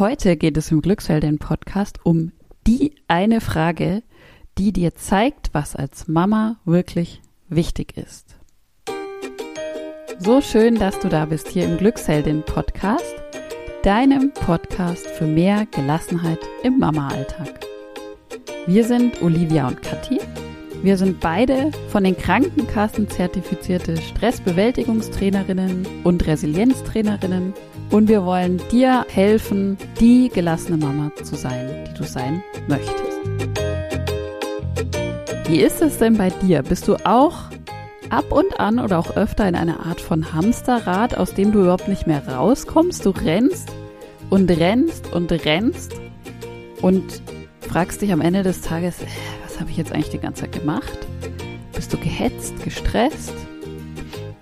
Heute geht es im Glücksheldin Podcast um die eine Frage, die dir zeigt, was als Mama wirklich wichtig ist. So schön, dass du da bist hier im Glücksheldin Podcast, deinem Podcast für mehr Gelassenheit im Mama-Alltag. Wir sind Olivia und Kathi. Wir sind beide von den Krankenkassen zertifizierte Stressbewältigungstrainerinnen und Resilienztrainerinnen und wir wollen dir helfen, die gelassene Mama zu sein, die du sein möchtest. Wie ist es denn bei dir? Bist du auch ab und an oder auch öfter in einer Art von Hamsterrad, aus dem du überhaupt nicht mehr rauskommst? Du rennst und rennst und rennst und fragst dich am Ende des Tages, was habe ich jetzt eigentlich die ganze Zeit gemacht? Bist du gehetzt, gestresst?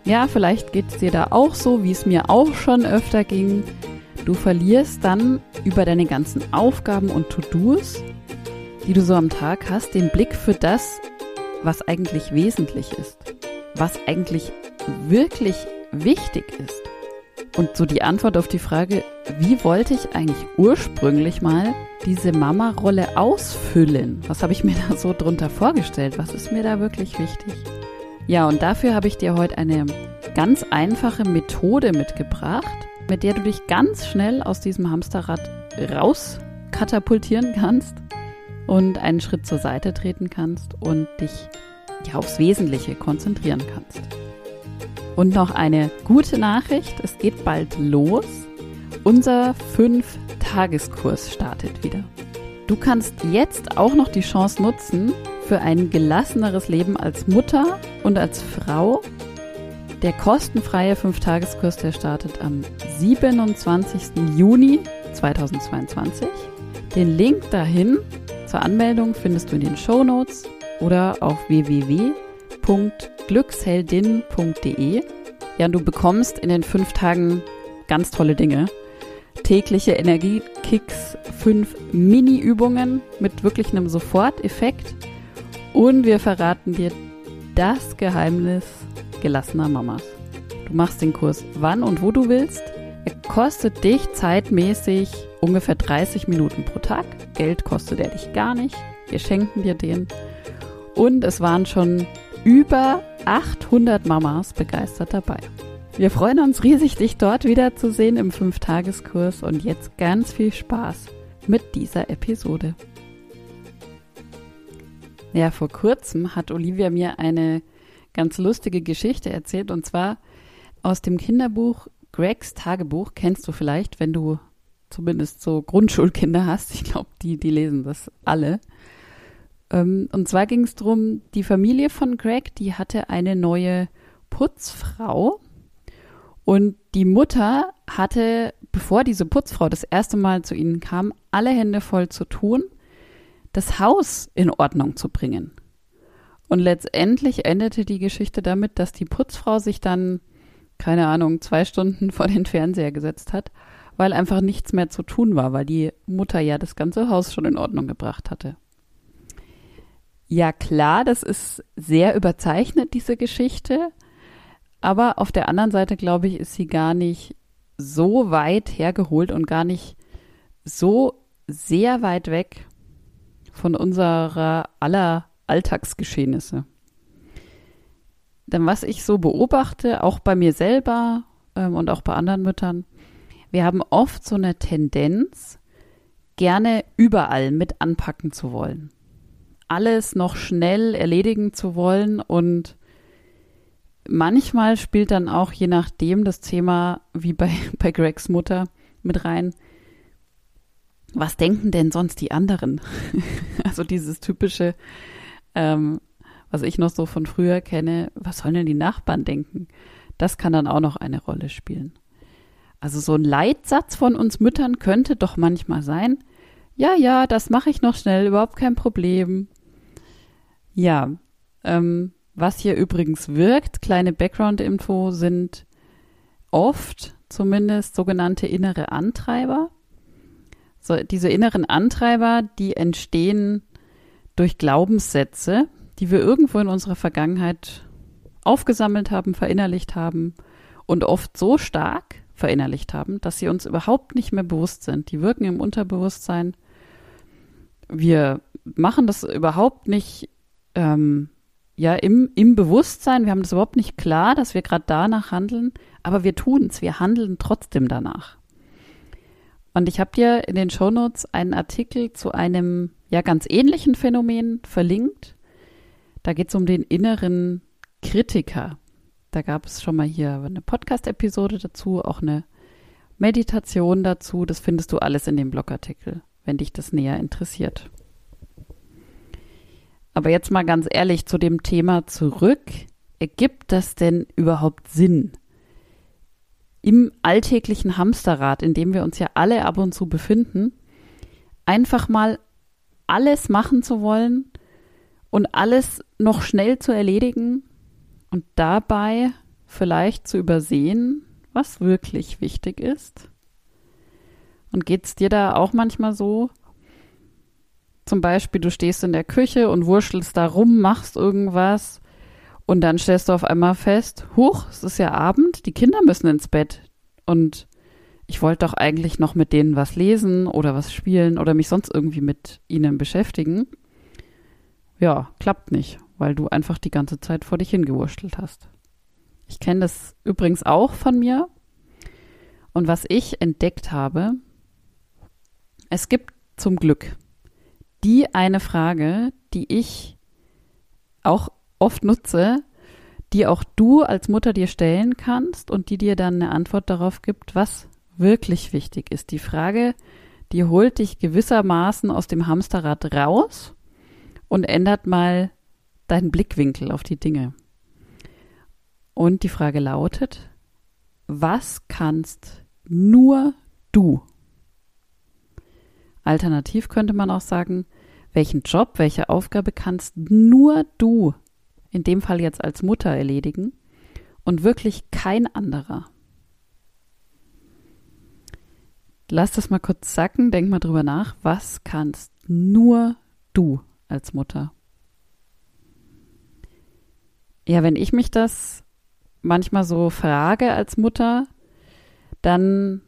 Ja, vielleicht geht es dir da auch so, wie es mir auch schon öfter ging. Du verlierst dann über deine ganzen Aufgaben und To-Dos, die du so am Tag hast, den Blick für das, was eigentlich wesentlich ist, was eigentlich wirklich wichtig ist. Und so die Antwort auf die Frage, wie wollte ich eigentlich ursprünglich mal diese Mama-Rolle ausfüllen? Was habe ich mir da so drunter vorgestellt? Was ist mir da wirklich wichtig? Ja, und dafür habe ich dir heute eine ganz einfache Methode mitgebracht, mit der du dich ganz schnell aus diesem Hamsterrad raus katapultieren kannst und einen Schritt zur Seite treten kannst und dich ja, aufs Wesentliche konzentrieren kannst. Und noch eine gute Nachricht, es geht bald los. Unser 5-Tageskurs startet wieder. Du kannst jetzt auch noch die Chance nutzen, für ein gelasseneres Leben als Mutter und als Frau. Der kostenfreie 5-Tageskurs, der startet am 27. Juni 2022. Den Link dahin zur Anmeldung findest du in den Show Notes oder auf www.glücksheldin.de. Ja, und du bekommst in den fünf Tagen ganz tolle Dinge. Tägliche Energiekicks, fünf Mini-Übungen mit wirklich einem Soforteffekt und wir verraten dir das Geheimnis gelassener Mamas. Du machst den Kurs wann und wo du willst. Er kostet dich zeitmäßig ungefähr 30 Minuten pro Tag. Geld kostet er dich gar nicht. Wir schenken dir den. Und es waren schon über 800 Mamas begeistert dabei. Wir freuen uns riesig, dich dort wiederzusehen im 5-Tageskurs und jetzt ganz viel Spaß mit dieser Episode. Ja, vor kurzem hat Olivia mir eine ganz lustige Geschichte erzählt und zwar aus dem Kinderbuch Gregs Tagebuch. Kennst du vielleicht, wenn du zumindest so Grundschulkinder hast. Ich glaube, die, die lesen das alle. Ähm, und zwar ging es darum, die Familie von Greg, die hatte eine neue Putzfrau. Und die Mutter hatte, bevor diese Putzfrau das erste Mal zu ihnen kam, alle Hände voll zu tun das Haus in Ordnung zu bringen. Und letztendlich endete die Geschichte damit, dass die Putzfrau sich dann, keine Ahnung, zwei Stunden vor den Fernseher gesetzt hat, weil einfach nichts mehr zu tun war, weil die Mutter ja das ganze Haus schon in Ordnung gebracht hatte. Ja klar, das ist sehr überzeichnet, diese Geschichte, aber auf der anderen Seite, glaube ich, ist sie gar nicht so weit hergeholt und gar nicht so sehr weit weg von unserer aller Alltagsgeschehnisse. Denn was ich so beobachte, auch bei mir selber ähm, und auch bei anderen Müttern, wir haben oft so eine Tendenz, gerne überall mit anpacken zu wollen. Alles noch schnell erledigen zu wollen und manchmal spielt dann auch je nachdem das Thema, wie bei, bei Gregs Mutter, mit rein, was denken denn sonst die anderen? also dieses typische, ähm, was ich noch so von früher kenne, was sollen denn die Nachbarn denken? Das kann dann auch noch eine Rolle spielen. Also so ein Leitsatz von uns Müttern könnte doch manchmal sein, ja, ja, das mache ich noch schnell, überhaupt kein Problem. Ja, ähm, was hier übrigens wirkt, kleine Background-Info, sind oft zumindest sogenannte innere Antreiber. So, diese inneren Antreiber, die entstehen durch Glaubenssätze, die wir irgendwo in unserer Vergangenheit aufgesammelt haben, verinnerlicht haben und oft so stark verinnerlicht haben, dass sie uns überhaupt nicht mehr bewusst sind. Die wirken im Unterbewusstsein. Wir machen das überhaupt nicht ähm, ja im, im Bewusstsein. Wir haben das überhaupt nicht klar, dass wir gerade danach handeln, aber wir tun es. Wir handeln trotzdem danach. Und ich habe dir in den Shownotes einen Artikel zu einem ja ganz ähnlichen Phänomen verlinkt. Da geht es um den inneren Kritiker. Da gab es schon mal hier eine Podcast-Episode dazu, auch eine Meditation dazu. Das findest du alles in dem Blogartikel, wenn dich das näher interessiert. Aber jetzt mal ganz ehrlich zu dem Thema zurück. Ergibt das denn überhaupt Sinn? Im alltäglichen Hamsterrad, in dem wir uns ja alle ab und zu befinden, einfach mal alles machen zu wollen und alles noch schnell zu erledigen und dabei vielleicht zu übersehen, was wirklich wichtig ist? Und geht es dir da auch manchmal so? Zum Beispiel, du stehst in der Küche und wurschtelst da rum, machst irgendwas und dann stellst du auf einmal fest, huch, es ist ja Abend, die Kinder müssen ins Bett und ich wollte doch eigentlich noch mit denen was lesen oder was spielen oder mich sonst irgendwie mit ihnen beschäftigen. Ja, klappt nicht weil du einfach die ganze Zeit vor dich hingewurschtelt hast. Ich kenne das übrigens auch von mir. Und was ich entdeckt habe, es gibt zum Glück die eine Frage, die ich auch oft nutze, die auch du als Mutter dir stellen kannst und die dir dann eine Antwort darauf gibt, was wirklich wichtig ist. Die Frage, die holt dich gewissermaßen aus dem Hamsterrad raus und ändert mal deinen Blickwinkel auf die Dinge. Und die Frage lautet, was kannst nur du? Alternativ könnte man auch sagen, welchen Job, welche Aufgabe kannst nur du, in dem Fall jetzt als Mutter, erledigen und wirklich kein anderer? Lass das mal kurz sacken, denk mal drüber nach, was kannst nur du als Mutter? Ja, wenn ich mich das manchmal so frage als Mutter, dann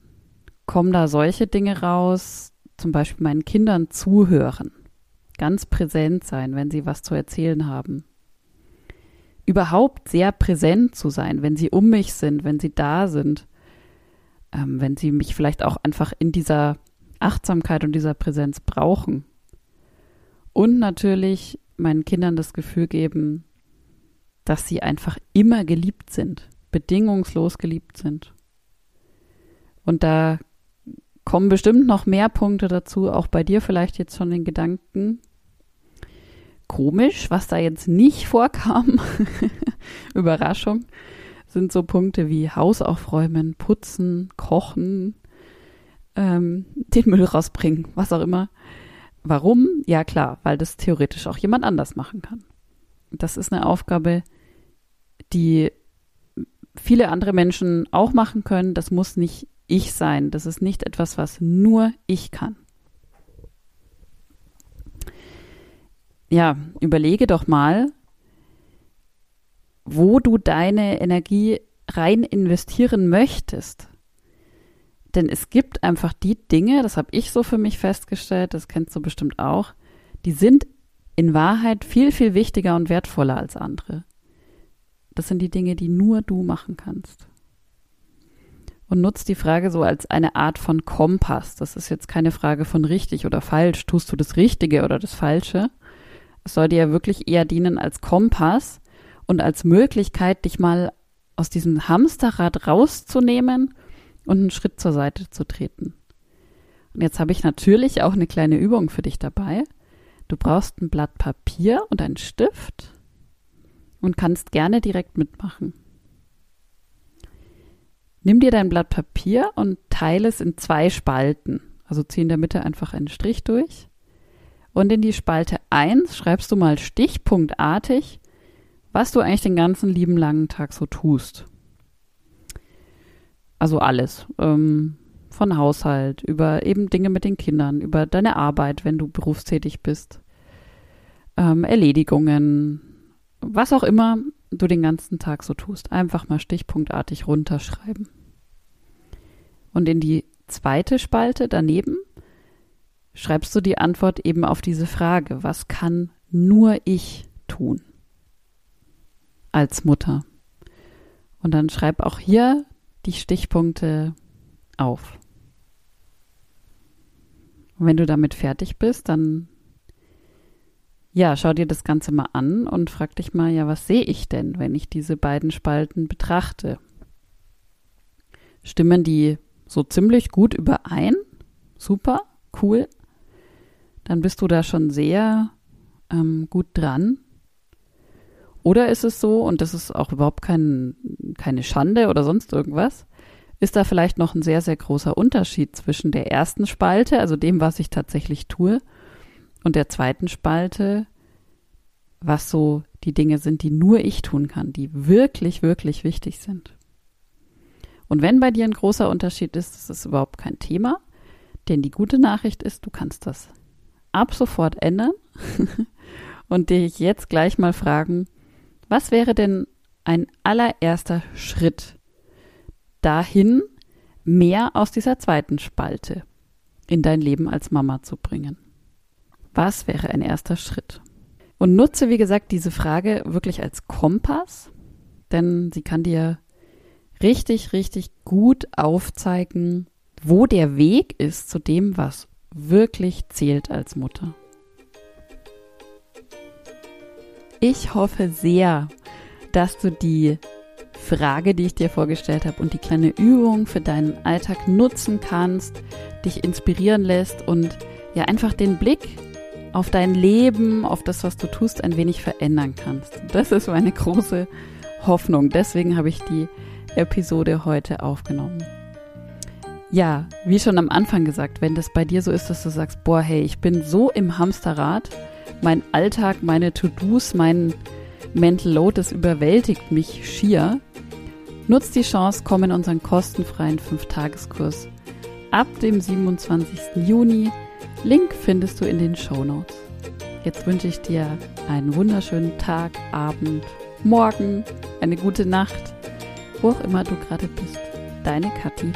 kommen da solche Dinge raus, zum Beispiel meinen Kindern zuhören, ganz präsent sein, wenn sie was zu erzählen haben. Überhaupt sehr präsent zu sein, wenn sie um mich sind, wenn sie da sind, ähm, wenn sie mich vielleicht auch einfach in dieser Achtsamkeit und dieser Präsenz brauchen. Und natürlich meinen Kindern das Gefühl geben, dass sie einfach immer geliebt sind, bedingungslos geliebt sind. Und da kommen bestimmt noch mehr Punkte dazu, auch bei dir vielleicht jetzt schon den Gedanken. Komisch, was da jetzt nicht vorkam, Überraschung, sind so Punkte wie Haus aufräumen, putzen, kochen, ähm, den Müll rausbringen, was auch immer. Warum? Ja klar, weil das theoretisch auch jemand anders machen kann. Das ist eine Aufgabe, die viele andere Menschen auch machen können. Das muss nicht ich sein. Das ist nicht etwas, was nur ich kann. Ja, überlege doch mal, wo du deine Energie rein investieren möchtest. Denn es gibt einfach die Dinge, das habe ich so für mich festgestellt, das kennst du bestimmt auch, die sind in Wahrheit viel, viel wichtiger und wertvoller als andere. Das sind die Dinge, die nur du machen kannst. Und nutzt die Frage so als eine Art von Kompass. Das ist jetzt keine Frage von richtig oder falsch. Tust du das Richtige oder das Falsche? Es soll dir ja wirklich eher dienen als Kompass und als Möglichkeit, dich mal aus diesem Hamsterrad rauszunehmen und einen Schritt zur Seite zu treten. Und jetzt habe ich natürlich auch eine kleine Übung für dich dabei. Du brauchst ein Blatt Papier und einen Stift und kannst gerne direkt mitmachen. Nimm dir dein Blatt Papier und teile es in zwei Spalten. Also zieh in der Mitte einfach einen Strich durch. Und in die Spalte 1 schreibst du mal stichpunktartig, was du eigentlich den ganzen lieben langen Tag so tust. Also alles. Ähm, von Haushalt, über eben Dinge mit den Kindern, über deine Arbeit, wenn du berufstätig bist, ähm, Erledigungen, was auch immer du den ganzen Tag so tust. Einfach mal stichpunktartig runterschreiben. Und in die zweite Spalte daneben schreibst du die Antwort eben auf diese Frage, was kann nur ich tun als Mutter? Und dann schreib auch hier die Stichpunkte auf. Und wenn du damit fertig bist, dann ja, schau dir das Ganze mal an und frag dich mal, ja, was sehe ich denn, wenn ich diese beiden Spalten betrachte? Stimmen die so ziemlich gut überein? Super, cool. Dann bist du da schon sehr ähm, gut dran. Oder ist es so, und das ist auch überhaupt kein, keine Schande oder sonst irgendwas, ist da vielleicht noch ein sehr, sehr großer Unterschied zwischen der ersten Spalte, also dem, was ich tatsächlich tue, und der zweiten Spalte, was so die Dinge sind, die nur ich tun kann, die wirklich, wirklich wichtig sind. Und wenn bei dir ein großer Unterschied ist, das ist überhaupt kein Thema, denn die gute Nachricht ist, du kannst das ab sofort ändern und dich jetzt gleich mal fragen, was wäre denn ein allererster Schritt dahin, mehr aus dieser zweiten Spalte in dein Leben als Mama zu bringen? Was wäre ein erster Schritt? Und nutze, wie gesagt, diese Frage wirklich als Kompass, denn sie kann dir richtig, richtig gut aufzeigen, wo der Weg ist zu dem, was wirklich zählt als Mutter. Ich hoffe sehr, dass du die Frage, die ich dir vorgestellt habe und die kleine Übung für deinen Alltag nutzen kannst, dich inspirieren lässt und ja einfach den Blick auf dein Leben, auf das, was du tust, ein wenig verändern kannst. Das ist meine große Hoffnung. Deswegen habe ich die Episode heute aufgenommen. Ja, wie schon am Anfang gesagt, wenn das bei dir so ist, dass du sagst, boah, hey, ich bin so im Hamsterrad, mein Alltag, meine To-Dos, mein Mental Load, das überwältigt mich schier. Nutz die Chance, komm in unseren kostenfreien 5-Tageskurs ab dem 27. Juni Link findest du in den Show Notes. Jetzt wünsche ich dir einen wunderschönen Tag, Abend, Morgen, eine gute Nacht, wo auch immer du gerade bist. Deine Kathi.